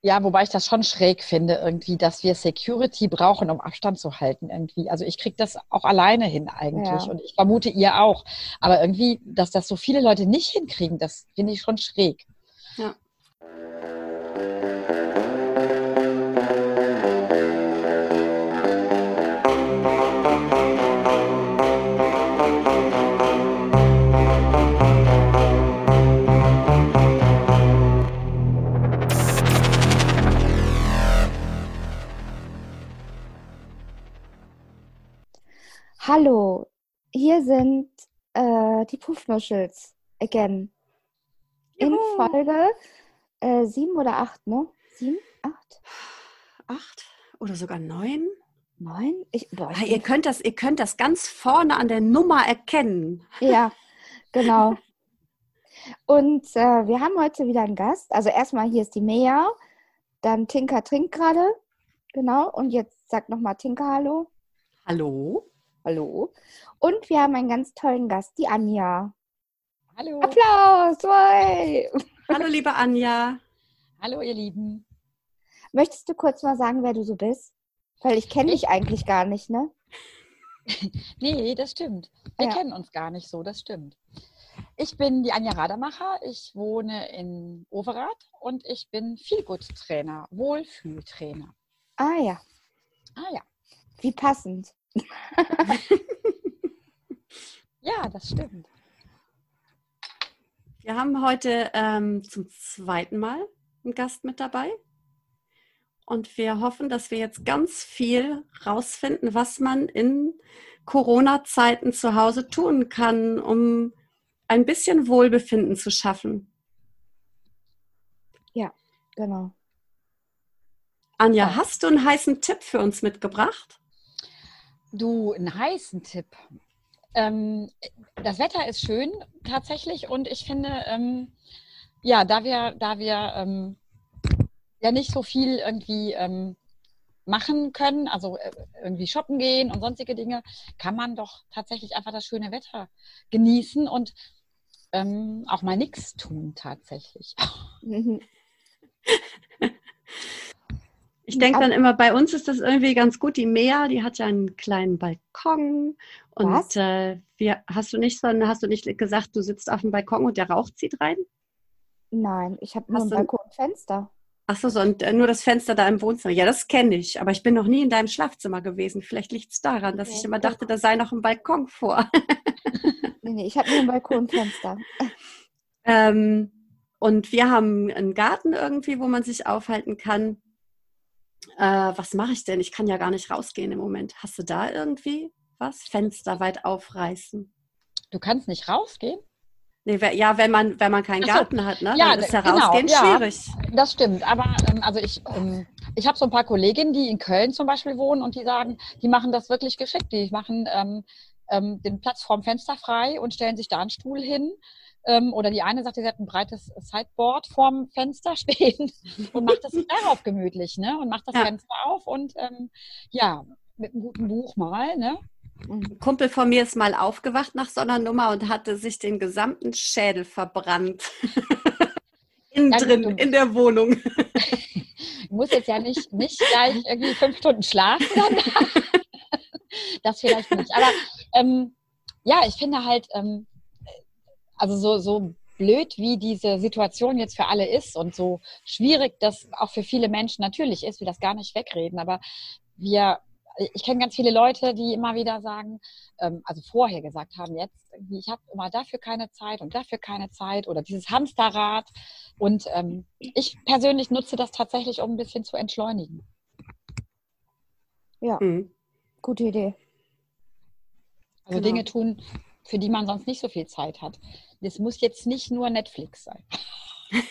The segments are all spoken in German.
Ja, wobei ich das schon schräg finde, irgendwie, dass wir Security brauchen, um Abstand zu halten, irgendwie. Also ich kriege das auch alleine hin eigentlich Ja. und ich vermute ihr auch. Aber irgendwie, dass das so viele Leute nicht hinkriegen, das finde ich schon schräg. Ja. Hallo, hier sind äh, die Puffnuschels again. In Juhu. Folge äh, sieben oder acht, ne? Sieben, acht, Acht oder sogar neun? neun? Ich, boah, ich Ah, ihr, könnt das, ihr könnt das ganz vorne an der Nummer erkennen. ja, genau. Und äh, wir haben heute wieder einen Gast. Also erstmal hier ist die Mea, dann Tinka trinkt gerade, genau. Und jetzt sagt nochmal Tinka Hallo. Hallo? Hallo. Und wir haben einen ganz tollen Gast, die Anja. Hallo. Applaus! Way. Hallo, liebe Anja. Hallo, ihr Lieben. Möchtest du kurz mal sagen, wer du so bist? Weil ich kenne dich eigentlich gar nicht, ne? Nee, das stimmt. Wir Ja. kennen uns gar nicht so, das stimmt. Ich bin die Anja Rademacher, ich wohne in Overath und ich bin Feelgood-Trainer, Wohlfühltrainer. Ah ja, Ah ja, wie passend. Ja, das stimmt. Wir haben heute ähm, zum zweiten Mal einen Gast mit dabei. Und wir hoffen, dass wir jetzt ganz viel rausfinden, was man in Corona-Zeiten zu Hause tun kann, um ein bisschen Wohlbefinden zu schaffen. Genau. Anja, Ja. hast du einen heißen Tipp für uns mitgebracht? Du, einen heißen Tipp. Ähm, das Wetter ist schön tatsächlich und ich finde, ähm, ja, da wir, da wir ähm, ja nicht so viel irgendwie ähm, machen können, also äh, irgendwie shoppen gehen und sonstige Dinge, kann man doch tatsächlich einfach das schöne Wetter genießen und ähm, auch mal nichts tun tatsächlich. Ich denke dann immer, bei uns ist das irgendwie ganz gut. Die Mea, die hat ja einen kleinen Balkon. Und Was? äh, wir, hast du nicht so, hast du nicht gesagt, du sitzt auf dem Balkon und der Rauch zieht rein? Nein, ich habe nur ein Balkonfenster. Ach so, so und äh, nur das Fenster da im Wohnzimmer. Ja, das kenne ich, aber ich bin noch nie in deinem Schlafzimmer gewesen. Vielleicht liegt es daran, dass Nee, ich immer dachte, da sei noch ein Balkon vor. Nee, nee, ich habe nur ein Balkonfenster. ähm, und wir haben einen Garten irgendwie, wo man sich aufhalten kann. Äh, was mache ich denn? Ich kann ja gar nicht rausgehen im Moment. Hast du da irgendwie was? Fenster weit aufreißen? Du kannst nicht rausgehen? Nee, ja, wenn man, wenn man keinen so. Garten hat, ne? Ja, dann ist ja genau, rausgehen ja. schwierig. Das stimmt, aber ähm, also ich, ähm, ich habe so ein paar Kolleginnen, die in Köln zum Beispiel wohnen und die sagen, die machen das wirklich geschickt. Die machen ähm, ähm, den Platz vorm Fenster frei und stellen sich da einen Stuhl hin. Ähm, oder die eine sagt, sie hat ein breites Sideboard vorm Fenster stehen und macht das darauf gemütlich, ne? Und macht das Ja. Fenster auf und ähm, ja, mit einem guten Buch mal, ne? Ein Kumpel von mir ist mal aufgewacht nach so einer Nummer und hatte sich den gesamten Schädel verbrannt. Innen Ja, drin, in der Wohnung. Du musst jetzt ja nicht, nicht gleich irgendwie fünf Stunden schlafen. das vielleicht nicht. Aber ähm, ja, ich finde halt, ähm, also so, so blöd, wie diese Situation jetzt für alle ist und so schwierig das auch für viele Menschen natürlich ist, wir das gar nicht wegreden. Aber wir, ich kenne ganz viele Leute, die immer wieder sagen, ähm, also vorher gesagt haben, jetzt, ich habe immer dafür keine Zeit und dafür keine Zeit oder dieses Hamsterrad. Und ähm, ich persönlich nutze das tatsächlich, um ein bisschen zu entschleunigen. Hm. Gute Idee. Also Genau. Dinge tun, für die man sonst nicht so viel Zeit hat. Das muss jetzt nicht nur Netflix sein.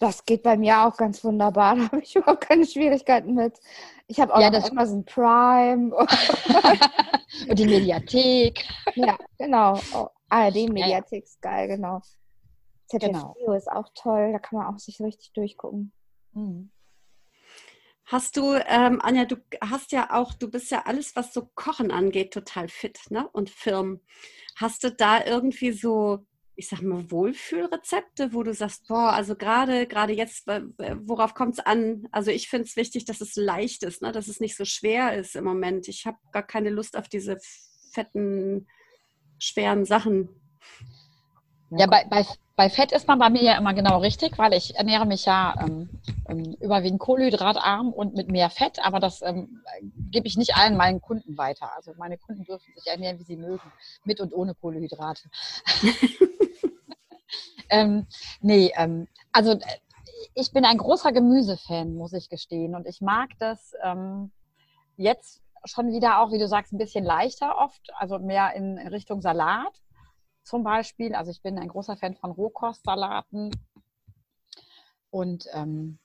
Das geht bei mir auch ganz wunderbar. Da habe ich überhaupt keine Schwierigkeiten mit. Ich habe auch Ja, das- Amazon Prime. Und die Mediathek. ja, genau. Oh, ARD Mediathek ist geil, genau. ZDF Genau. Ist auch toll. Da kann man auch sich richtig durchgucken. Mhm. Hast du, ähm, Anja, du hast ja auch, du bist ja alles, was so Kochen angeht, total fit, ne? Und Firmen. Hast du da irgendwie so ich sag mal, Wohlfühlrezepte, wo du sagst, boah, also gerade, gerade jetzt, worauf kommt es an? Also ich finde es wichtig, dass es leicht ist, ne? dass es nicht so schwer ist im Moment. Ich habe gar keine Lust auf diese fetten, schweren Sachen. Ja, bei, bei, bei Fett ist man bei mir ja immer genau richtig, weil ich ernähre mich ja ähm, ähm, überwiegend kohlenhydratarm und mit mehr Fett, aber das ähm, gebe ich nicht allen meinen Kunden weiter. Also meine Kunden dürfen sich ernähren, wie sie mögen, mit und ohne Kohlenhydrate. ähm, nee, ähm, also äh, ich bin ein großer Gemüsefan, muss ich gestehen. Und ich mag das ähm, jetzt schon wieder auch, wie du sagst, ein bisschen leichter oft, also mehr in Richtung Salat zum Beispiel. Also ich bin ein großer Fan von Rohkostsalaten. Und ähm,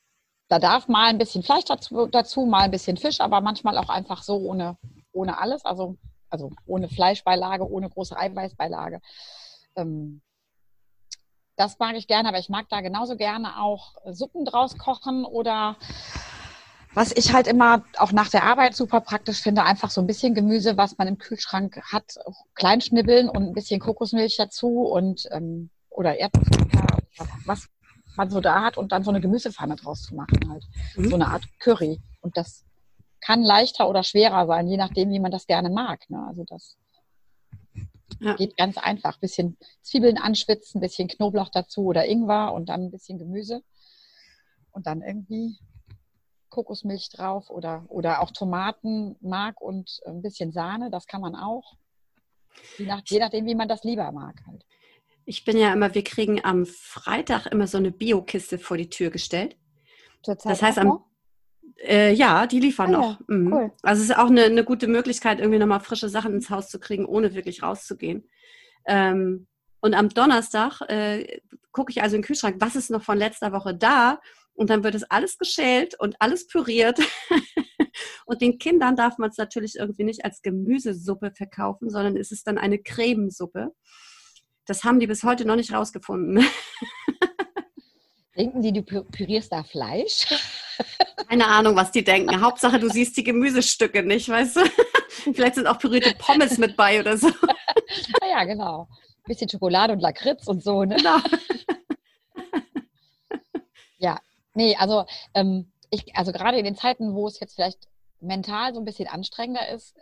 da darf mal ein bisschen Fleisch dazu, dazu, mal ein bisschen Fisch, aber manchmal auch einfach so ohne, ohne alles, also, also ohne Fleischbeilage, ohne große Eiweißbeilage. Ähm, das mag ich gerne, aber ich mag da genauso gerne auch Suppen draus kochen oder was ich halt immer auch nach der Arbeit super praktisch finde, einfach so ein bisschen Gemüse, was man im Kühlschrank hat, kleinschnibbeln und ein bisschen Kokosmilch dazu und ähm, oder Erdnussbutter, was man so da hat und dann so eine Gemüsepfanne draus zu machen halt. Mhm. So eine Art Curry. Und das kann leichter oder schwerer sein, je nachdem, wie man das gerne mag. Ne? Also das ja. geht ganz einfach. Bisschen Zwiebeln anschwitzen, bisschen Knoblauch dazu oder Ingwer und dann ein bisschen Gemüse. Und dann irgendwie Kokosmilch drauf oder, oder auch Tomatenmark und ein bisschen Sahne, das kann man auch. Je, nach, je nachdem, wie man das lieber mag halt. Ich bin ja immer, wir kriegen am Freitag immer so eine Biokiste vor die Tür gestellt. Zurzeit das heißt, am, äh, ja, die liefern ah, noch. Ja. Mhm. Cool. Also es ist auch eine, eine gute Möglichkeit, irgendwie nochmal frische Sachen ins Haus zu kriegen, ohne wirklich rauszugehen. Ähm, und am Donnerstag äh, gucke ich also in den Kühlschrank, was ist noch von letzter Woche da? Und dann wird es alles geschält und alles püriert. und den Kindern darf man es natürlich irgendwie nicht als Gemüsesuppe verkaufen, sondern es ist dann eine Cremesuppe. Das haben die bis heute noch nicht rausgefunden. Denken die, du pürierst da Fleisch? Keine Ahnung, was die denken. Hauptsache, du siehst die Gemüsestücke nicht, weißt du? Vielleicht sind auch pürierte Pommes mit bei oder so. Ja, genau. Ein bisschen Schokolade und Lakritz und so, ne? Genau. Nee, also ähm, ich, also gerade in den Zeiten, wo es jetzt vielleicht mental so ein bisschen anstrengender ist, äh,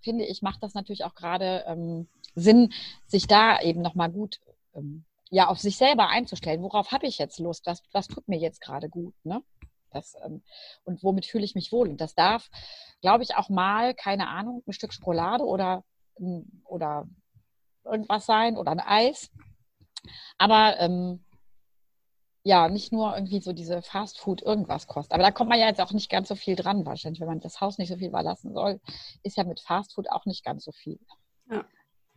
finde ich, macht das natürlich auch gerade ähm, Sinn, sich da eben nochmal gut ähm, ja auf sich selber einzustellen. Worauf habe ich jetzt Lust? Was, was tut mir jetzt gerade gut? Ne? Das, ähm, und womit fühle ich mich wohl? Und das darf, glaube ich, auch mal, keine Ahnung, ein Stück Schokolade oder, oder irgendwas sein oder ein Eis. Aber ähm, ja, nicht nur irgendwie so diese Fastfood irgendwas kostet. Aber da kommt man ja jetzt auch nicht ganz so viel dran wahrscheinlich. Wenn man das Haus nicht so viel überlassen soll, ist ja mit Fastfood auch nicht ganz so viel. Ja.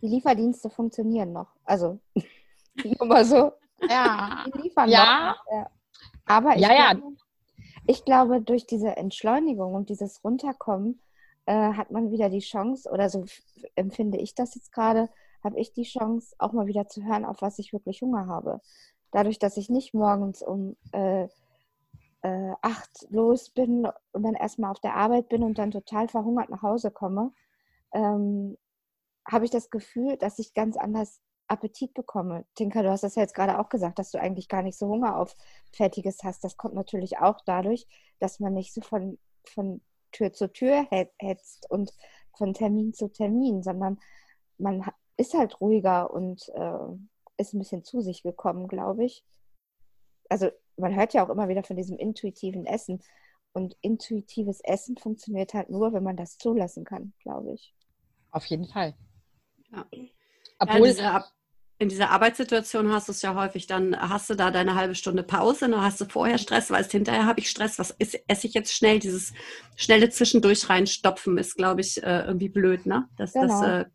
Die Lieferdienste funktionieren noch. Also, nur mal so. Ja. Die liefern ja. noch. Ja. Aber ich, ja, glaube, ich glaube, durch diese Entschleunigung und dieses Runterkommen äh, hat man wieder die Chance, oder so empfinde ich das jetzt gerade, habe ich die Chance, auch mal wieder zu hören, auf was ich wirklich Hunger habe dadurch, dass ich nicht morgens um äh, äh, acht los bin und dann erstmal auf der Arbeit bin und dann total verhungert nach Hause komme, ähm, habe ich das Gefühl, dass ich ganz anders Appetit bekomme. Tinka, du hast das ja jetzt gerade auch gesagt, dass du eigentlich gar nicht so Hunger auf Fertiges hast. Das kommt natürlich auch dadurch, dass man nicht so von, von Tür zu Tür hetzt und von Termin zu Termin, sondern man ist halt ruhiger und äh, ist ein bisschen zu sich gekommen, glaube ich. Also man hört ja auch immer wieder von diesem intuitiven Essen. Und intuitives Essen funktioniert halt nur, wenn man das zulassen kann, glaube ich. Auf jeden Fall. Ja. Obwohl, ja, diese, in dieser Arbeitssituation hast du es ja häufig, dann hast du da deine halbe Stunde Pause, dann hast du vorher Stress, weißt hinterher habe ich Stress, was ist, esse ich jetzt schnell? Dieses schnelle Zwischendurch reinstopfen ist, glaube ich, äh, irgendwie blöd, ne? Das, genau. das äh,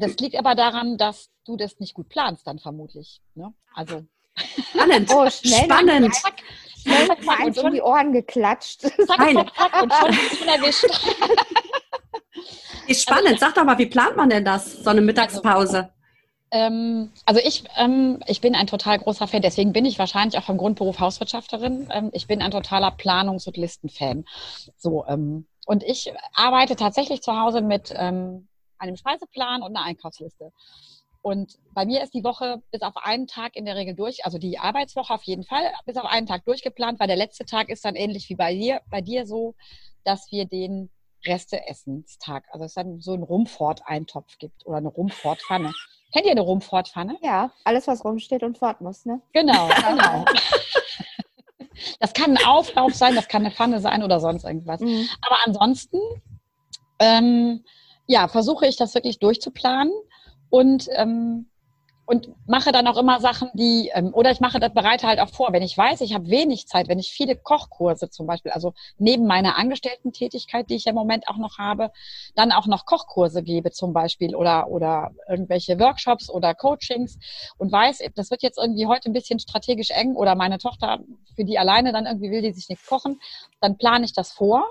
das liegt aber daran, dass du das nicht gut planst, dann vermutlich. Ne? Also. Spannend. Oh, schnell Spannend. Zack, schnell zack, zack, und schon die Ohren geklatscht. Zack, Nein. zack, zack und schon ist erwischt. Ist spannend. Sag doch mal, wie plant man denn das, so eine Mittagspause? Also, ähm, also ich, ähm, ich bin ein total großer Fan, deswegen bin ich wahrscheinlich auch vom Grundberuf Hauswirtschafterin. Ähm, ich bin ein totaler Planungs- und Listenfan. So, ähm, und ich arbeite tatsächlich zu Hause mit ähm, einem Speiseplan und einer Einkaufsliste. Und bei mir ist die Woche bis auf einen Tag in der Regel durch, also die Arbeitswoche auf jeden Fall, bis auf einen Tag durchgeplant, weil der letzte Tag ist dann ähnlich wie bei dir, bei dir so, dass wir den Reste-Essenstag, also es dann so einen Rumfort-Eintopf gibt oder eine Rumfort-Pfanne. Kennt ihr eine Rumfort-Pfanne? Ja, alles, was rumsteht und fort muss, ne? Genau, genau. Das kann ein Auflauf sein, das kann eine Pfanne sein oder sonst irgendwas. Mhm. Aber ansonsten, ähm, ja, versuche ich das wirklich durchzuplanen und ähm, und mache dann auch immer Sachen, die, ähm, oder ich mache das bereite halt auch vor, wenn ich weiß, ich habe wenig Zeit, wenn ich viele Kochkurse zum Beispiel, also neben meiner Angestellten-Tätigkeit, die ich ja im Moment auch noch habe, dann auch noch Kochkurse gebe zum Beispiel oder, oder irgendwelche Workshops oder Coachings und weiß, das wird jetzt irgendwie heute ein bisschen strategisch eng oder meine Tochter, für die alleine dann irgendwie will die sich nichts kochen, dann plane ich das vor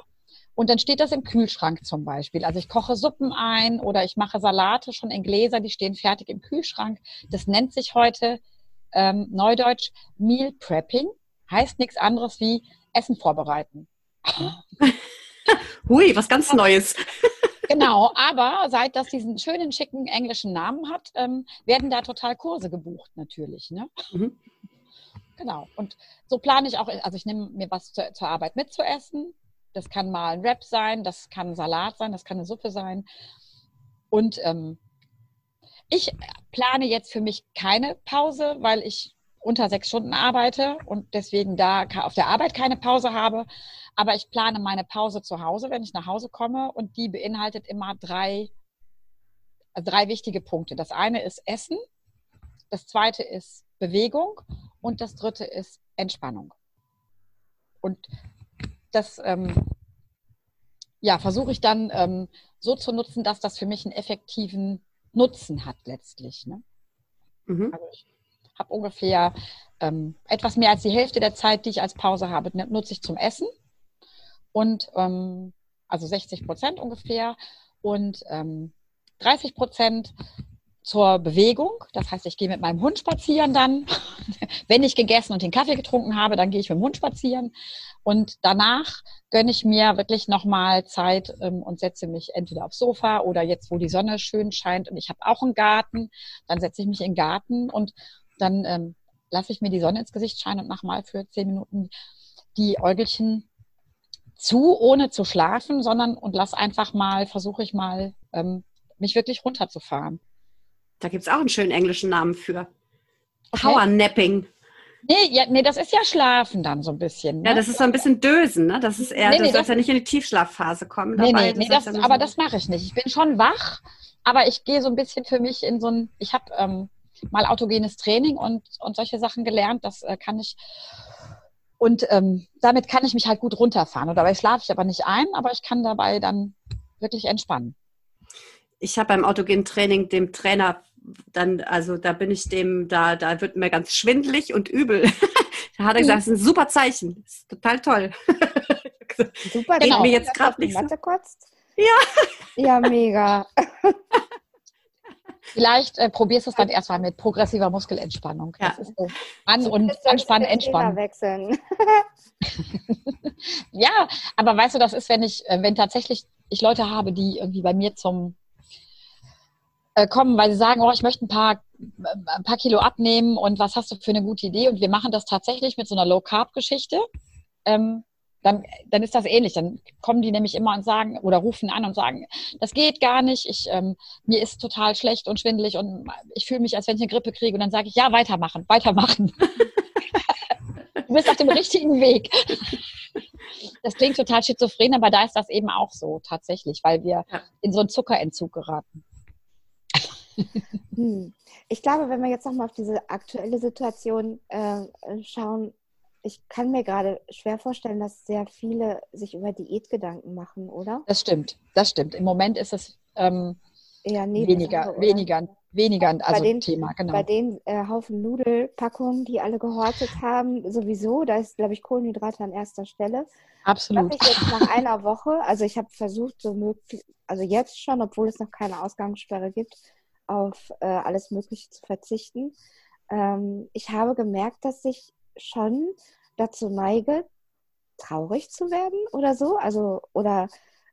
und dann steht das im Kühlschrank zum Beispiel. Also ich koche Suppen ein oder ich mache Salate schon in Gläser, die stehen fertig im Kühlschrank. Das nennt sich heute ähm, Neudeutsch Meal Prepping. Heißt nichts anderes wie Essen vorbereiten. Hui, was ganz Neues. Genau, aber seit das diesen schönen, schicken englischen Namen hat, ähm, werden da total Kurse gebucht natürlich. Ne? Mhm. Genau. Und so plane ich auch, also ich nehme mir was zur, zur Arbeit mit zu essen das kann mal ein Wrap sein, das kann ein Salat sein, das kann eine Suppe sein. Und ähm, ich plane jetzt für mich keine Pause, weil ich unter sechs Stunden arbeite und deswegen da auf der Arbeit keine Pause habe. Aber ich plane meine Pause zu Hause, wenn ich nach Hause komme und die beinhaltet immer drei, drei wichtige Punkte. Das eine ist Essen, das zweite ist Bewegung und das dritte ist Entspannung. Und das ähm, ja, versuche ich dann ähm, so zu nutzen, dass das für mich einen effektiven Nutzen hat letztlich. Ne? Mhm. Also ich habe ungefähr ähm, etwas mehr als die Hälfte der Zeit, die ich als Pause habe, nutze ich zum Essen. Und ähm, also 60 Prozent ungefähr. Und 30 ähm, Prozent zur Bewegung. Das heißt, ich gehe mit meinem Hund spazieren dann. Wenn ich gegessen und den Kaffee getrunken habe, dann gehe ich mit dem Hund spazieren. Und danach gönne ich mir wirklich nochmal Zeit ähm, und setze mich entweder aufs Sofa oder jetzt, wo die Sonne schön scheint und ich habe auch einen Garten, dann setze ich mich in den Garten und dann ähm, lasse ich mir die Sonne ins Gesicht scheinen und mache mal für zehn Minuten die Äugelchen zu, ohne zu schlafen, sondern und lass einfach mal, versuche ich mal, ähm, mich wirklich runterzufahren. Da gibt es auch einen schönen englischen Namen für. Okay. Powernapping. Nee, ja, nee, das ist ja Schlafen dann so ein bisschen. Ne? Ja, das ist so ein bisschen Dösen, ne? Das ist eher, nee, nee, du sollst ja nicht in die Tiefschlafphase kommen. Nee, dabei. nee, nee das, aber so das mache ich nicht. Ich bin schon wach, aber ich gehe so ein bisschen für mich in so ein, ich habe ähm, mal autogenes Training und, und solche Sachen gelernt, das äh, kann ich und ähm, damit kann ich mich halt gut runterfahren. Und dabei schlafe ich aber nicht ein, aber ich kann dabei dann wirklich entspannen ich habe beim autogenen Training dem Trainer dann, also da bin ich dem, da, da wird mir ganz schwindlig und übel. da hat er gesagt, das ist ein super Zeichen. Das ist total toll. super, genau. mir jetzt gerade nicht. So. kotzt. Ja. Ja, mega. Vielleicht äh, probierst du es dann erstmal mit progressiver Muskelentspannung. Ja. Das ist so an- und anspannen, entspannen. Wechseln. ja, aber weißt du, das ist, wenn ich, äh, wenn tatsächlich ich Leute habe, die irgendwie bei mir zum äh, kommen, weil sie sagen, oh, ich möchte ein paar, ein paar Kilo abnehmen und was hast du für eine gute Idee? Und wir machen das tatsächlich mit so einer Low-Carb-Geschichte. Ähm, dann, dann ist das ähnlich. Dann kommen die nämlich immer und sagen oder rufen an und sagen, das geht gar nicht, ich, ähm, mir ist total schlecht und schwindelig und ich fühle mich, als wenn ich eine Grippe kriege. Und dann sage ich, ja, weitermachen, weitermachen. du bist auf dem richtigen Weg. Das klingt total schizophren, aber da ist das eben auch so tatsächlich, weil wir in so einen Zuckerentzug geraten. Hm. Ich glaube, wenn wir jetzt nochmal auf diese aktuelle Situation äh, schauen, ich kann mir gerade schwer vorstellen, dass sehr viele sich über Diätgedanken machen, oder? Das stimmt, das stimmt. Im Moment ist es ähm, eher weniger, Sache, weniger, weniger also bei den, Thema, genau. Bei den äh, Haufen Nudelpackungen, die alle gehortet haben, sowieso, da ist, glaube ich, Kohlenhydrate an erster Stelle. Absolut. Was ich jetzt nach einer Woche, also ich habe versucht, so möglich, also jetzt schon, obwohl es noch keine Ausgangssperre gibt, auf äh, alles Mögliche zu verzichten. Ähm, ich habe gemerkt, dass ich schon dazu neige, traurig zu werden oder so. Also, oder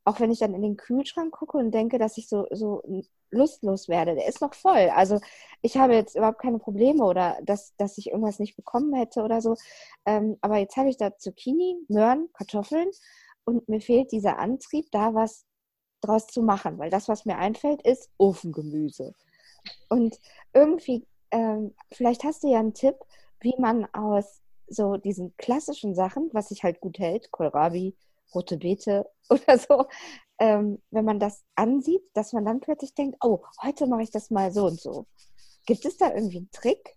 auch wenn ich dann in den Kühlschrank gucke und denke, dass ich so, so lustlos werde, der ist noch voll. Also ich habe jetzt überhaupt keine Probleme oder dass, dass ich irgendwas nicht bekommen hätte oder so. Ähm, aber jetzt habe ich da Zucchini, Möhren, Kartoffeln und mir fehlt dieser Antrieb, da was draus zu machen, weil das, was mir einfällt, ist Ofengemüse. Und irgendwie, ähm, vielleicht hast du ja einen Tipp, wie man aus so diesen klassischen Sachen, was sich halt gut hält, Kohlrabi, rote Beete oder so, ähm, wenn man das ansieht, dass man dann plötzlich denkt, oh, heute mache ich das mal so und so. Gibt es da irgendwie einen Trick?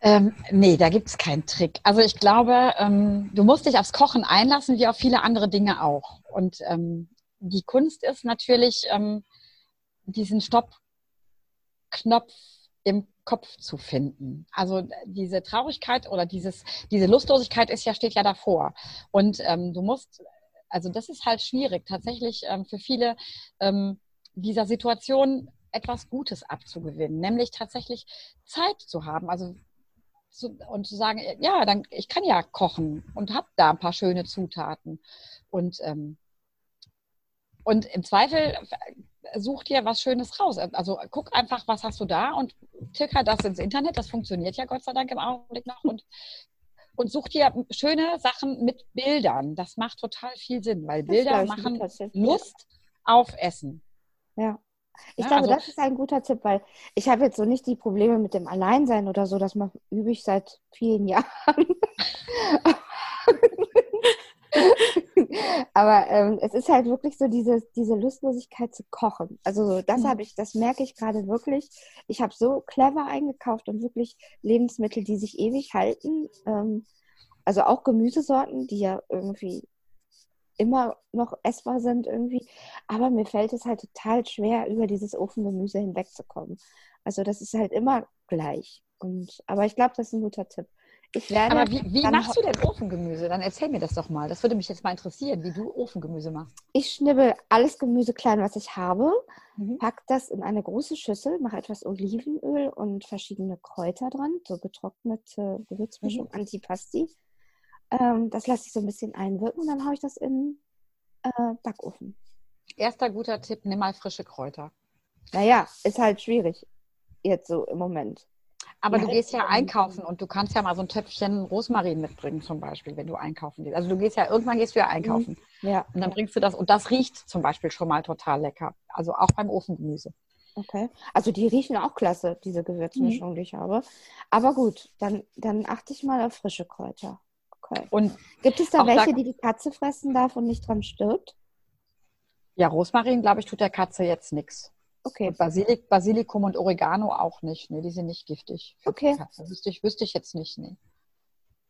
Ähm, nee, da gibt es keinen Trick. Also ich glaube, ähm, du musst dich aufs Kochen einlassen, wie auf viele andere Dinge auch. Und ähm, die Kunst ist natürlich, ähm, diesen Stopp-Knopf im Kopf zu finden. Also diese Traurigkeit oder dieses, diese Lustlosigkeit ist ja, steht ja davor. Und ähm, du musst, also das ist halt schwierig, tatsächlich ähm, für viele ähm, dieser Situation etwas Gutes abzugewinnen, nämlich tatsächlich Zeit zu haben. Also zu, und zu sagen, ja, dann ich kann ja kochen und habe da ein paar schöne Zutaten. Und, ähm, und im Zweifel such dir was Schönes raus. Also guck einfach, was hast du da und ticker das ins Internet. Das funktioniert ja Gott sei Dank im Augenblick noch. Und, und such dir schöne Sachen mit Bildern. Das macht total viel Sinn, weil Bilder machen Lust auf Essen. Ja. Ich ja, glaube, also, das ist ein guter Tipp, weil ich habe jetzt so nicht die Probleme mit dem Alleinsein oder so, das übe ich seit vielen Jahren. Aber ähm, es ist halt wirklich so diese, diese Lustlosigkeit zu kochen. Also das mhm. habe ich, das merke ich gerade wirklich. Ich habe so clever eingekauft und wirklich Lebensmittel, die sich ewig halten. Ähm, also auch Gemüsesorten, die ja irgendwie immer noch essbar sind irgendwie. Aber mir fällt es halt total schwer, über dieses Ofengemüse hinwegzukommen. Also das ist halt immer gleich. Und, aber ich glaube, das ist ein guter Tipp. Ich werde Aber wie, wie machst du denn Ofengemüse? Dann erzähl mir das doch mal. Das würde mich jetzt mal interessieren, wie du Ofengemüse machst. Ich schnibbel alles Gemüse klein, was ich habe, mhm. pack das in eine große Schüssel, mache etwas Olivenöl und verschiedene Kräuter dran, so getrocknete Gewürzmischung, mhm. Antipasti. Ähm, das lasse ich so ein bisschen einwirken und dann haue ich das in äh, Backofen. Erster guter Tipp, nimm mal frische Kräuter. Naja, ist halt schwierig jetzt so im Moment. Aber ja, du gehst ja einkaufen und du kannst ja mal so ein Töpfchen Rosmarin mitbringen, zum Beispiel, wenn du einkaufen gehst. Also du gehst ja, irgendwann gehst du ja einkaufen. Mhm. Ja. Und dann bringst du das, und das riecht zum Beispiel schon mal total lecker. Also auch beim Ofengemüse. Okay. Also die riechen auch klasse, diese Gewürzmischung, mhm. die ich habe. Aber gut, dann, dann achte ich mal auf frische Kräuter. Okay. Und gibt es da welche, da, die die Katze fressen darf und nicht dran stirbt? Ja, Rosmarin, glaube ich, tut der Katze jetzt nichts. Okay. Und Basilik, Basilikum und Oregano auch nicht. Nee, die sind nicht giftig. Okay. Wüsste ich, wüsste ich jetzt nicht, nee.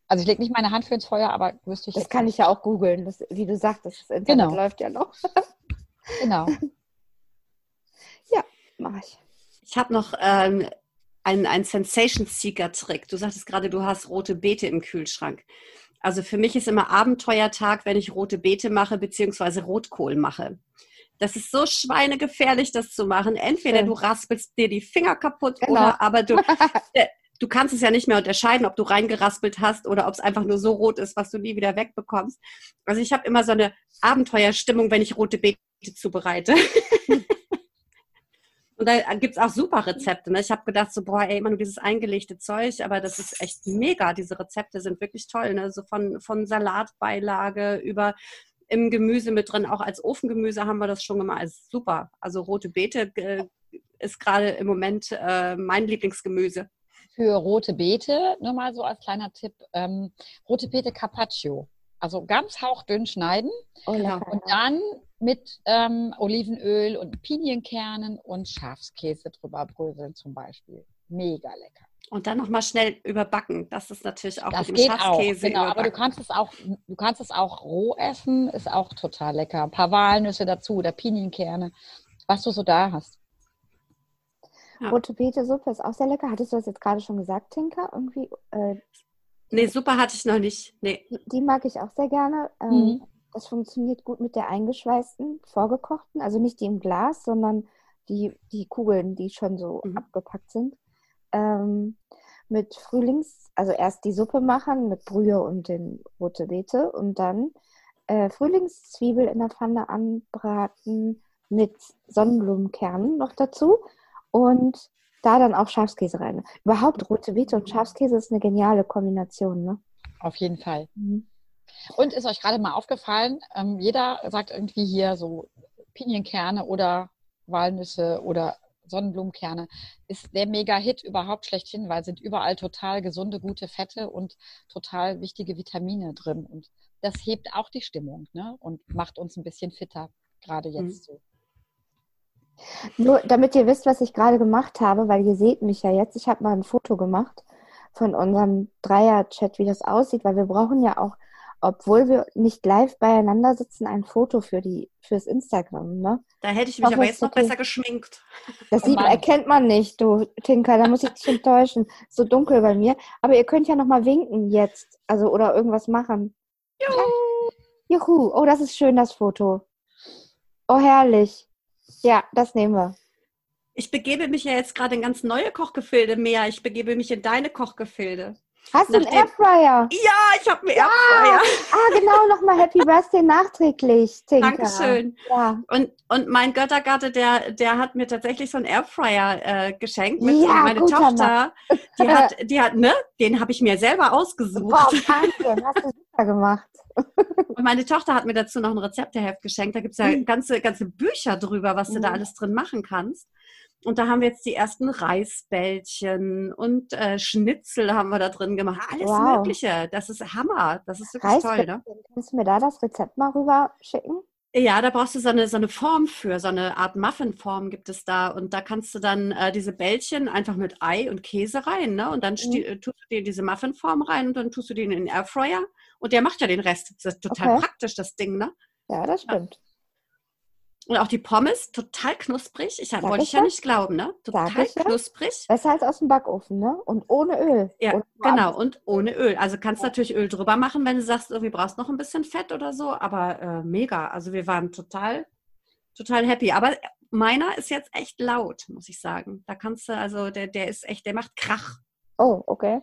Also ich lege nicht meine Hand für ins Feuer, aber wüsste ich Das kann nicht. ich ja auch googeln, wie du sagtest, das Internet genau. läuft ja noch. genau. Ja, mache ich. Ich habe noch ähm, einen, einen Sensation-Seeker-Trick. Du sagtest gerade, du hast rote Beete im Kühlschrank. Also für mich ist immer Abenteuertag, wenn ich rote Beete mache, beziehungsweise Rotkohl mache. Das ist so schweinegefährlich, das zu machen. Entweder du raspelst dir die Finger kaputt genau. oder aber du, äh, du kannst es ja nicht mehr unterscheiden, ob du reingeraspelt hast oder ob es einfach nur so rot ist, was du nie wieder wegbekommst. Also ich habe immer so eine Abenteuerstimmung, wenn ich rote Beete zubereite. Und da gibt es auch super Rezepte. Ne? Ich habe gedacht, so, boah, ey, immer nur dieses eingelegte Zeug, aber das ist echt mega. Diese Rezepte sind wirklich toll. Ne? So von, von Salatbeilage über im Gemüse mit drin. Auch als Ofengemüse haben wir das schon gemacht. Ist super. Also rote Beete äh, ist gerade im Moment äh, mein Lieblingsgemüse. Für rote Beete, nur mal so als kleiner Tipp, ähm, rote Beete Carpaccio. Also ganz hauchdünn schneiden oh, und dann mit ähm, Olivenöl und Pinienkernen und Schafskäse drüber bröseln zum Beispiel. Mega lecker. Und dann nochmal schnell überbacken. Das ist natürlich auch das mit dem geht Schafskäse. Auch, genau, aber du kannst es auch, du kannst es auch roh essen, ist auch total lecker. Ein paar Walnüsse dazu oder Pinienkerne, was du so da hast. Ja. Rote Beete-Suppe ist auch sehr lecker. Hattest du das jetzt gerade schon gesagt, Tinka? Irgendwie, äh, nee, Suppe hatte ich noch nicht. Nee. Die, die mag ich auch sehr gerne. Ähm, mhm. Das funktioniert gut mit der eingeschweißten, vorgekochten. Also nicht die im Glas, sondern die, die Kugeln, die schon so mhm. abgepackt sind ähm, mit Frühlings, also erst die Suppe machen mit Brühe und den rote Beete und dann äh, Frühlingszwiebel in der Pfanne anbraten mit Sonnenblumenkernen noch dazu und da dann auch Schafskäse rein. Überhaupt rote Beete und Schafskäse ist eine geniale Kombination, ne? Auf jeden Fall. Mhm. Und ist euch gerade mal aufgefallen, ähm, jeder sagt irgendwie hier so Pinienkerne oder Walnüsse oder Sonnenblumenkerne ist der Mega-Hit überhaupt schlechthin, weil sind überall total gesunde, gute Fette und total wichtige Vitamine drin. Und das hebt auch die Stimmung ne? und macht uns ein bisschen fitter, gerade jetzt mhm. so. Nur damit ihr wisst, was ich gerade gemacht habe, weil ihr seht mich ja jetzt. Ich habe mal ein Foto gemacht von unserem Dreier-Chat, wie das aussieht, weil wir brauchen ja auch obwohl wir nicht live beieinander sitzen, ein Foto für die fürs Instagram. Ne? Da hätte ich mich aber jetzt noch okay. besser geschminkt. Das sieht, erkennt man nicht, du Tinker. Da muss ich dich enttäuschen. So dunkel bei mir. Aber ihr könnt ja noch mal winken jetzt, also oder irgendwas machen. Juhu. Juhu. Oh, das ist schön das Foto. Oh herrlich. Ja, das nehmen wir. Ich begebe mich ja jetzt gerade in ganz neue Kochgefilde mehr. Ich begebe mich in deine Kochgefilde. Hast du einen Airfryer? Ja, ich habe einen Airfryer. Ah, genau, nochmal Happy Birthday nachträglich, Tinker. Dankeschön. Ja. Und, und mein Göttergatte, der, der hat mir tatsächlich so einen Airfryer äh, geschenkt. Mit ja, meine Tochter, die hat, die hat, ne, den habe ich mir selber ausgesucht. Wow, Wahnsinn, hast du super gemacht. Und meine Tochter hat mir dazu noch ein Rezepteheft geschenkt. Da gibt es ja mhm. ganze, ganze Bücher drüber, was du da mhm. alles drin machen kannst. Und da haben wir jetzt die ersten Reisbällchen und äh, Schnitzel haben wir da drin gemacht. Alles wow. Mögliche. Das ist Hammer. Das ist wirklich toll. Ne? Kannst du mir da das Rezept mal rüber schicken? Ja, da brauchst du so eine, so eine Form für, so eine Art Muffinform gibt es da. Und da kannst du dann äh, diese Bällchen einfach mit Ei und Käse rein, ne? Und dann mhm. Äh, tust du dir diese Muffinform rein und dann tust du den in den Airfryer. Und der macht ja den Rest. Das ist total okay. praktisch, das Ding, ne? Ja, das stimmt. Und auch die Pommes, total knusprig. Ich wollte ich ja nicht glauben, ne? Total knusprig. Besser als aus dem Backofen, ne? Und ohne Öl. Ja, und genau. Und ohne Öl. Also kannst ja. natürlich Öl drüber machen, wenn du sagst, irgendwie brauchst noch ein bisschen Fett oder so. Aber äh, mega. Also wir waren total, total happy. Aber meiner ist jetzt echt laut, muss ich sagen. Da kannst du, also der, der ist echt, der macht Krach. Oh, okay.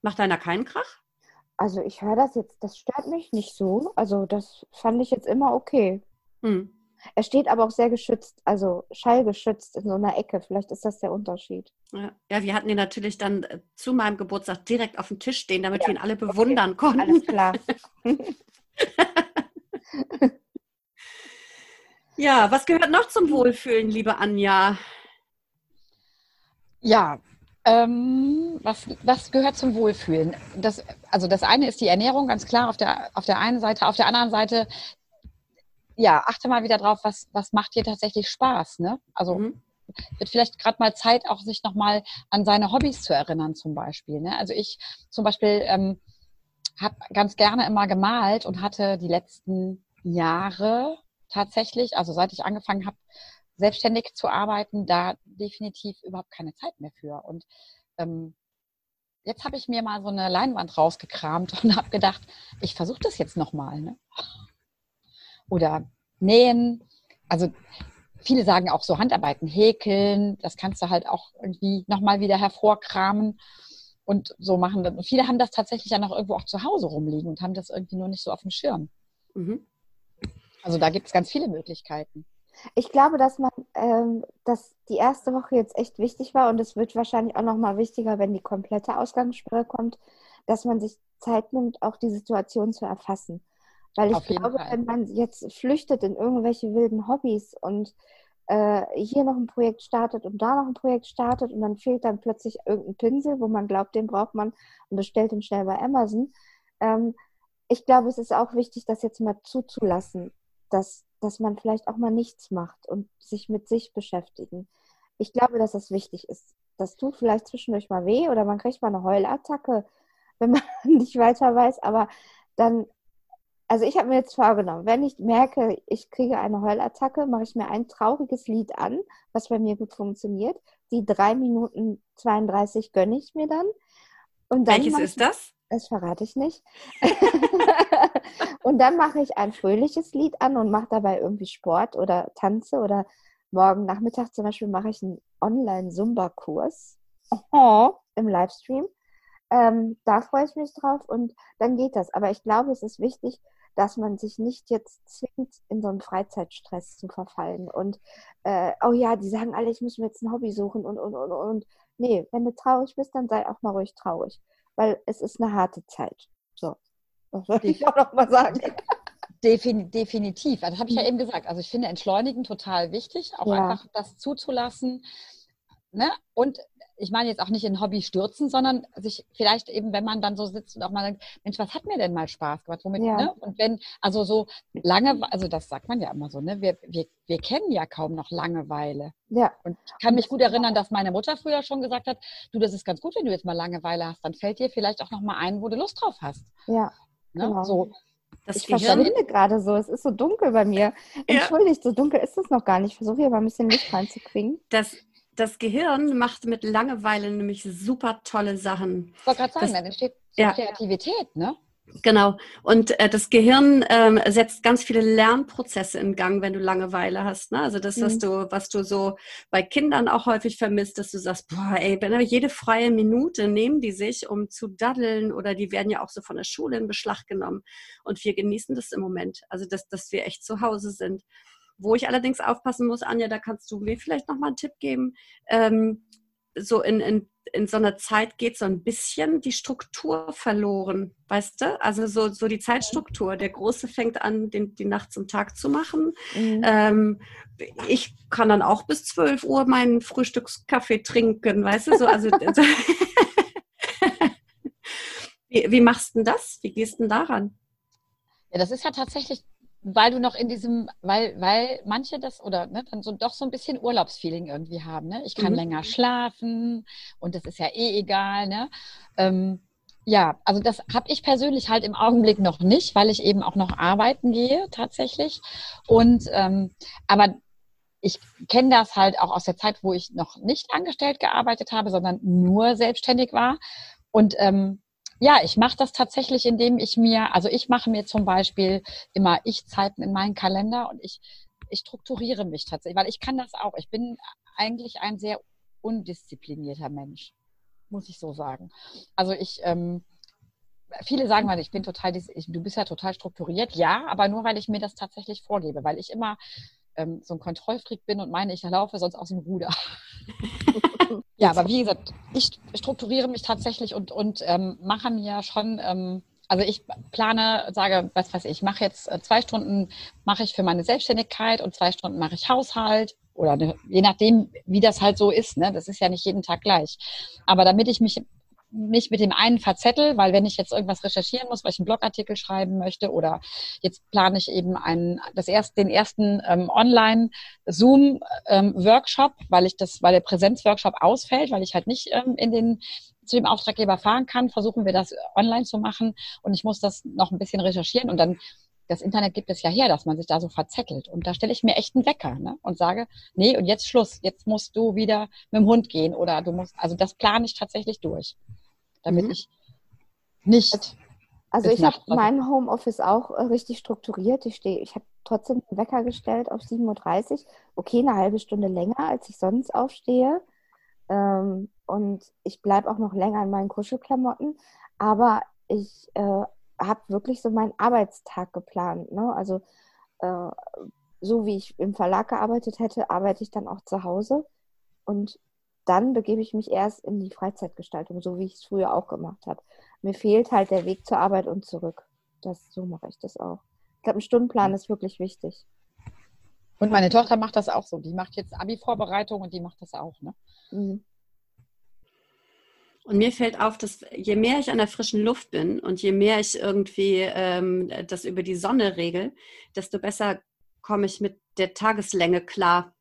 Macht deiner keinen Krach? Also ich höre das jetzt, das stört mich nicht so. Also das fand ich jetzt immer okay. Hm. Er steht aber auch sehr geschützt, also schallgeschützt in so einer Ecke. Vielleicht ist das der Unterschied. Ja, ja wir hatten ihn natürlich dann äh, zu meinem Geburtstag direkt auf dem Tisch stehen, damit ja. wir ihn alle bewundern okay. konnten. Alles klar. ja, was gehört noch zum Wohlfühlen, liebe Anja? Ja, ähm, was, was gehört zum Wohlfühlen? Das, also das eine ist die Ernährung, ganz klar, auf der, auf der einen Seite. Auf der anderen Seite ja, achte mal wieder drauf, was, was macht dir tatsächlich Spaß, ne? Also mhm. wird vielleicht gerade mal Zeit, auch sich nochmal an seine Hobbys zu erinnern, zum Beispiel. Ne? Also ich zum Beispiel ähm, habe ganz gerne immer gemalt und hatte die letzten Jahre tatsächlich, also seit ich angefangen habe, selbstständig zu arbeiten, da definitiv überhaupt keine Zeit mehr für. Und ähm, jetzt habe ich mir mal so eine Leinwand rausgekramt und habe gedacht, ich versuche das jetzt nochmal. Ne? Oder nähen. Also viele sagen auch so Handarbeiten, häkeln, das kannst du halt auch irgendwie nochmal wieder hervorkramen und so machen. Und viele haben das tatsächlich ja noch irgendwo auch zu Hause rumliegen und haben das irgendwie nur nicht so auf dem Schirm. Mhm. Also da gibt es ganz viele Möglichkeiten. Ich glaube, dass man, ähm, dass die erste Woche jetzt echt wichtig war und es wird wahrscheinlich auch nochmal wichtiger, wenn die komplette Ausgangssperre kommt, dass man sich Zeit nimmt, auch die Situation zu erfassen. Weil ich glaube, Fall. wenn man jetzt flüchtet in irgendwelche wilden Hobbys und äh, hier noch ein Projekt startet und da noch ein Projekt startet und dann fehlt dann plötzlich irgendein Pinsel, wo man glaubt, den braucht man und bestellt ihn schnell bei Amazon. Ähm, ich glaube, es ist auch wichtig, das jetzt mal zuzulassen, dass, dass man vielleicht auch mal nichts macht und sich mit sich beschäftigen. Ich glaube, dass das wichtig ist. Das tut vielleicht zwischendurch mal weh oder man kriegt mal eine Heulattacke, wenn man nicht weiter weiß, aber dann also ich habe mir jetzt vorgenommen, wenn ich merke, ich kriege eine Heulattacke, mache ich mir ein trauriges Lied an, was bei mir gut funktioniert. Die 3 Minuten 32 gönne ich mir dann. Und dann Welches ist das? Das verrate ich nicht. und dann mache ich ein fröhliches Lied an und mache dabei irgendwie Sport oder tanze oder morgen Nachmittag zum Beispiel mache ich einen Online-Zumba-Kurs im Livestream. Ähm, da freue ich mich drauf und dann geht das. Aber ich glaube, es ist wichtig, dass man sich nicht jetzt zwingt, in so einen Freizeitstress zu verfallen. Und äh, oh ja, die sagen alle, ich muss mir jetzt ein Hobby suchen und und und und. Nee, wenn du traurig bist, dann sei auch mal ruhig traurig. Weil es ist eine harte Zeit. So. Das wollte ich auch noch mal sagen. Defin definitiv. Also, das habe ich ja eben gesagt. Also ich finde Entschleunigen total wichtig, auch ja. einfach das zuzulassen. Ne? Und ich meine jetzt auch nicht in Hobby stürzen, sondern sich vielleicht eben, wenn man dann so sitzt und auch mal denkt, Mensch, was hat mir denn mal Spaß gemacht? Womit, ja. ne? Und wenn, also so lange, also das sagt man ja immer so, ne? Wir, wir, wir kennen ja kaum noch Langeweile. Ja. Und ich kann mich gut erinnern, dass meine Mutter früher schon gesagt hat, du, das ist ganz gut, wenn du jetzt mal Langeweile hast, dann fällt dir vielleicht auch noch mal ein, wo du Lust drauf hast. Ja. Ne? Genau. So. Das ich verschwinde gerade so. Es ist so dunkel bei mir. Entschuldigt, ja. so dunkel ist es noch gar nicht. Ich versuche hier mal ein bisschen Licht reinzukriegen. Das, das Gehirn macht mit Langeweile nämlich super tolle Sachen. Ich wollte gerade sagen, das, dann entsteht ja. Kreativität, ne? Genau. Und äh, das Gehirn ähm, setzt ganz viele Lernprozesse in Gang, wenn du Langeweile hast. Ne? Also das, mhm. was du, was du so bei Kindern auch häufig vermisst, dass du sagst, boah, ey, wenn jede freie Minute nehmen die sich, um zu daddeln oder die werden ja auch so von der Schule in Beschlag genommen. Und wir genießen das im Moment. Also dass, dass wir echt zu Hause sind. Wo ich allerdings aufpassen muss, Anja, da kannst du mir vielleicht nochmal einen Tipp geben. Ähm, so in, in, in so einer Zeit geht so ein bisschen die Struktur verloren, weißt du? Also so, so die Zeitstruktur. Der Große fängt an, den, die Nacht zum Tag zu machen. Mhm. Ähm, ich kann dann auch bis 12 Uhr meinen Frühstückskaffee trinken, weißt du? So, also, wie, wie machst du denn das? Wie gehst du denn daran? Ja, das ist ja tatsächlich weil du noch in diesem, weil, weil manche das oder ne, dann so doch so ein bisschen Urlaubsfeeling irgendwie haben. Ne? Ich kann mhm. länger schlafen und das ist ja eh egal. Ne? Ähm, ja, also das habe ich persönlich halt im Augenblick noch nicht, weil ich eben auch noch arbeiten gehe tatsächlich. Und ähm, aber ich kenne das halt auch aus der Zeit, wo ich noch nicht angestellt gearbeitet habe, sondern nur selbstständig war. Und ähm, ja, ich mache das tatsächlich, indem ich mir, also ich mache mir zum Beispiel immer Ich-Zeiten in meinen Kalender und ich, ich strukturiere mich tatsächlich, weil ich kann das auch. Ich bin eigentlich ein sehr undisziplinierter Mensch, muss ich so sagen. Also ich, ähm, viele sagen mal, ich bin total, ich, du bist ja total strukturiert. Ja, aber nur weil ich mir das tatsächlich vorgebe, weil ich immer ähm, so ein Kontrollfreak bin und meine, ich laufe sonst aus dem Ruder. ja, aber wie gesagt, ich strukturiere mich tatsächlich und, und ähm, mache mir schon, ähm, also ich plane, sage, was weiß ich, ich mache jetzt äh, zwei Stunden mache ich für meine Selbstständigkeit und zwei Stunden mache ich Haushalt oder ne, je nachdem, wie das halt so ist. Ne? Das ist ja nicht jeden Tag gleich. Aber damit ich mich nicht mit dem einen verzettel, weil wenn ich jetzt irgendwas recherchieren muss, weil ich einen Blogartikel schreiben möchte oder jetzt plane ich eben einen, das erst, den ersten ähm, Online-Zoom-Workshop, ähm, weil ich das, weil der Präsenzworkshop ausfällt, weil ich halt nicht ähm, in den zu dem Auftraggeber fahren kann, versuchen wir das online zu machen und ich muss das noch ein bisschen recherchieren und dann das Internet gibt es ja her, dass man sich da so verzettelt. Und da stelle ich mir echt einen Wecker ne? und sage, nee, und jetzt Schluss, jetzt musst du wieder mit dem Hund gehen oder du musst, also das plane ich tatsächlich durch damit mhm. ich nicht. Also ich habe mein Homeoffice auch äh, richtig strukturiert. Ich stehe, ich habe trotzdem einen Wecker gestellt auf 7.30 Uhr. Okay, eine halbe Stunde länger, als ich sonst aufstehe. Ähm, und ich bleibe auch noch länger in meinen Kuschelklamotten. Aber ich äh, habe wirklich so meinen Arbeitstag geplant. Ne? Also äh, so wie ich im Verlag gearbeitet hätte, arbeite ich dann auch zu Hause. Und dann begebe ich mich erst in die Freizeitgestaltung, so wie ich es früher auch gemacht habe. Mir fehlt halt der Weg zur Arbeit und zurück. Das, so mache ich das auch. Ich glaube, ein Stundenplan ist wirklich wichtig. Und meine Tochter macht das auch so. Die macht jetzt Abi-Vorbereitung und die macht das auch. Ne? Mhm. Und mir fällt auf, dass je mehr ich an der frischen Luft bin und je mehr ich irgendwie ähm, das über die Sonne regel, desto besser komme ich mit der Tageslänge klar.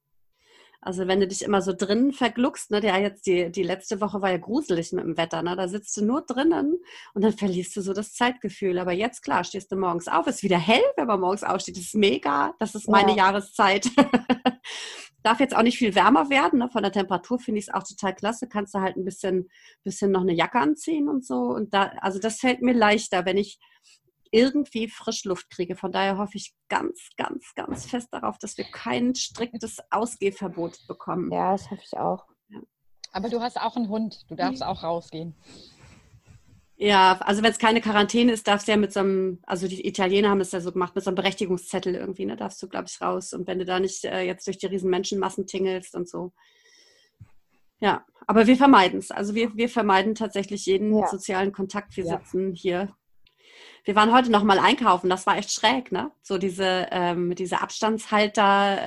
Also wenn du dich immer so drinnen vergluckst, ne, der jetzt die, die letzte Woche war ja gruselig mit dem Wetter, ne? Da sitzt du nur drinnen und dann verlierst du so das Zeitgefühl. Aber jetzt, klar, stehst du morgens auf, ist wieder hell, wenn man morgens aufsteht. Das ist mega, das ist meine ja. Jahreszeit. Darf jetzt auch nicht viel wärmer werden. Ne? Von der Temperatur finde ich es auch total klasse. Kannst du halt ein bisschen, bisschen noch eine Jacke anziehen und so. Und da, also das fällt mir leichter, wenn ich irgendwie Frischluft kriege. Von daher hoffe ich ganz, ganz, ganz fest darauf, dass wir kein striktes Ausgehverbot bekommen. Ja, das hoffe ich auch. Ja. Aber du hast auch einen Hund. Du darfst auch rausgehen. Ja, also wenn es keine Quarantäne ist, darfst du ja mit so einem, also die Italiener haben es ja so gemacht, mit so einem Berechtigungszettel irgendwie, ne, darfst du, glaube ich, raus. Und wenn du da nicht äh, jetzt durch die riesen Menschenmassen tingelst und so. Ja, aber wir vermeiden es. Also wir, wir vermeiden tatsächlich jeden Ja. sozialen Kontakt. Wir Ja. sitzen hier. Wir waren heute noch mal einkaufen, das war echt schräg, ne? So diese, ähm, diese Abstandshalter,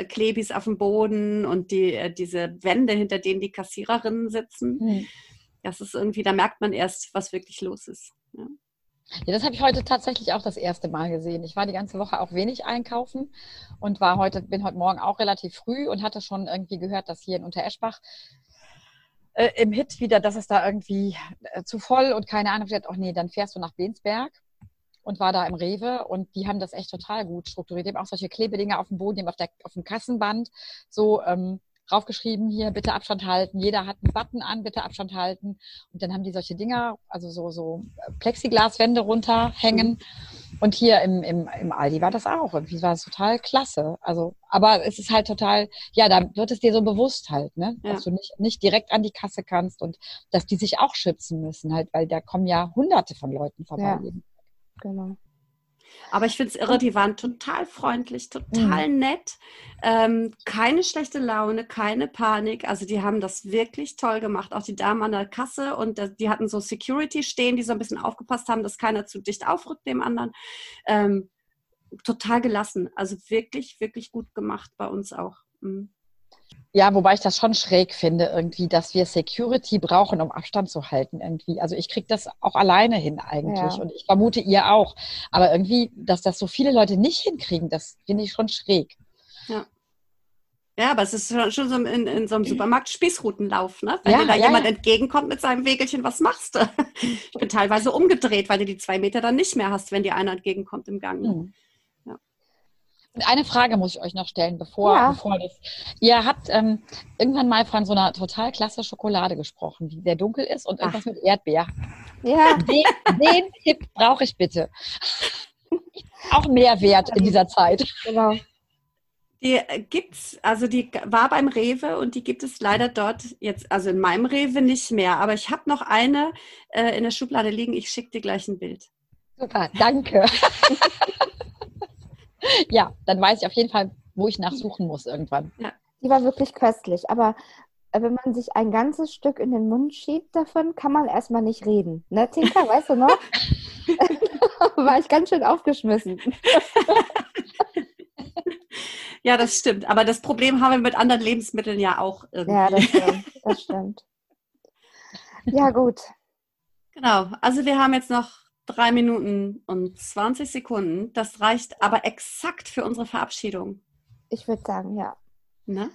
äh, Klebis auf dem Boden und die, äh, diese Wände, hinter denen die Kassiererinnen sitzen. Hm. Das ist irgendwie, da merkt man erst, was wirklich los ist. Ja. Ja, das habe ich heute tatsächlich auch das erste Mal gesehen. Ich war die ganze Woche auch wenig einkaufen und war heute, bin heute Morgen auch relativ früh und hatte schon irgendwie gehört, dass hier in Untereschbach äh, im Hit wieder, dass es da irgendwie äh, zu voll und keine Ahnung. Dachte, oh nee, dann fährst du nach Bensberg und war da im Rewe und die haben das echt total gut strukturiert. Die haben auch solche Klebedinger auf dem Boden, die haben auf, der, auf dem Kassenband so ähm, draufgeschrieben, hier bitte Abstand halten. Jeder hat einen Button an, bitte Abstand halten. Und dann haben die solche Dinger, also so, so Plexiglaswände runterhängen. Und hier im, im, im Aldi war das auch. Irgendwie war es total klasse. Also, aber es ist halt total, ja, da wird es dir so bewusst halt, ne? Ja. Dass du nicht, nicht direkt an die Kasse kannst und dass die sich auch schützen müssen, halt, weil da kommen ja hunderte von Leuten vorbei. Ja. Genau. Aber ich finde es irre, die waren total freundlich, total nett. Ähm, keine schlechte Laune, keine Panik. Also die haben das wirklich toll gemacht. Auch die Damen an der Kasse und die hatten so Security stehen, die so ein bisschen aufgepasst haben, dass keiner zu dicht aufrückt dem anderen. Ähm, total gelassen. Also wirklich, wirklich gut gemacht bei uns auch. Mhm. Ja, wobei ich das schon schräg finde, irgendwie, dass wir Security brauchen, um Abstand zu halten, irgendwie. Also ich kriege das auch alleine hin eigentlich Ja. und ich vermute ihr auch. Aber irgendwie, dass das so viele Leute nicht hinkriegen, das finde ich schon schräg. Ja, aber es ist schon, so in, in so einem Supermarkt Spießrutenlauf, ne? Wenn Ja, dir da ja, jemand ja. entgegenkommt mit seinem Wägelchen, was machst du? Ich bin teilweise umgedreht, weil du die zwei Meter dann nicht mehr hast, wenn dir einer entgegenkommt im Gang. ne? Eine Frage muss ich euch noch stellen, bevor, Ja. bevor das. Ihr habt ähm, irgendwann mal von so einer total klasse Schokolade gesprochen, die sehr dunkel ist und irgendwas mit Erdbeer. Ja, Den, den Tipp brauche ich bitte. Auch Mehrwert in dieser Zeit. genau. Die äh, gibt's, also die war beim Rewe und die gibt es leider dort jetzt, also in meinem Rewe nicht mehr. Aber ich habe noch eine äh, in der Schublade liegen. Ich schicke dir gleich ein Bild. Super, danke. ja, dann weiß ich auf jeden Fall, wo ich nachsuchen muss irgendwann. Die war wirklich köstlich. Aber äh, wenn man sich ein ganzes Stück in den Mund schiebt davon, kann man erstmal nicht reden. Ne, Tinka, weißt du noch? war ich ganz schön aufgeschmissen. Ja, das stimmt. Aber das Problem haben wir mit anderen Lebensmitteln ja auch irgendwie. Ja, das stimmt. Das stimmt. Ja, gut. Genau, also wir haben jetzt noch drei Minuten und 20 Sekunden. Das reicht aber exakt für unsere Verabschiedung. Ich würde sagen, ja. Ne?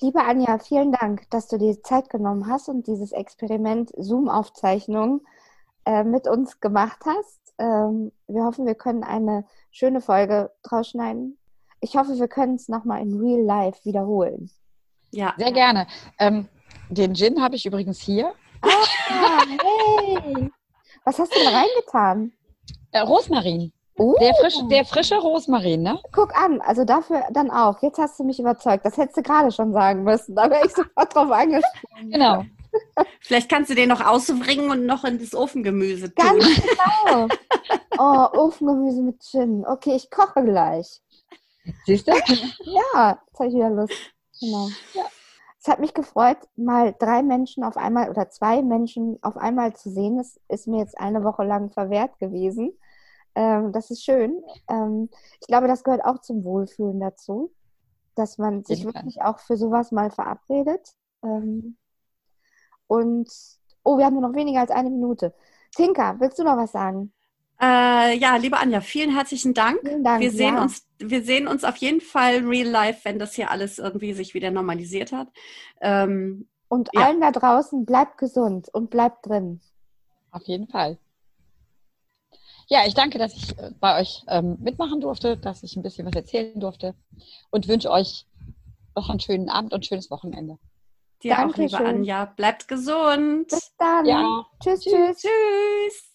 Liebe Anja, vielen Dank, dass du dir Zeit genommen hast und dieses Experiment Zoom-Aufzeichnung äh, mit uns gemacht hast. Ähm, wir hoffen, wir können eine schöne Folge draus schneiden. Ich hoffe, wir können es nochmal in Real Life wiederholen. Ja. Sehr gerne. Ähm, den Gin habe ich übrigens hier. Ah, hey! Was hast du da reingetan? Äh, Rosmarin. Oh, Der frische, der frische Rosmarin, ne? guck an, also dafür dann auch. Jetzt hast du mich überzeugt. Das hättest du gerade schon sagen müssen. Da wäre ich sofort drauf angesprochen. Genau. Vielleicht kannst du den noch ausbringen und noch in das Ofengemüse tun. Ganz genau. Oh, Ofengemüse mit Gin. Okay, ich koche gleich. Siehst du? Ja, jetzt habe ich wieder Lust. Genau. Es hat mich gefreut, mal drei Menschen auf einmal oder zwei Menschen auf einmal zu sehen. Das ist mir jetzt eine Woche lang verwehrt gewesen. Ähm, das ist schön. Ähm, ich glaube, das gehört auch zum Wohlfühlen dazu, dass man sich Fall. wirklich auch für sowas mal verabredet. Ähm, und, oh, wir haben nur noch weniger als eine Minute. Tinka, willst du noch was sagen? Äh, ja, liebe Anja, vielen herzlichen Dank. Vielen Dank. Wir sehen, ja. uns, wir sehen uns auf jeden Fall real life, wenn das hier alles irgendwie sich wieder normalisiert hat. Ähm, Und Ja. allen da draußen, bleibt gesund und bleibt drin. Auf jeden Fall. Ja, ich danke, dass ich äh, bei euch ähm, mitmachen durfte, dass ich ein bisschen was erzählen durfte und wünsche euch noch einen schönen Abend und ein schönes Wochenende. dir auch, liebe Dankeschön. Anja. Bleibt gesund. Bis dann. Ja. Tschüss, tschüss. Tschüss.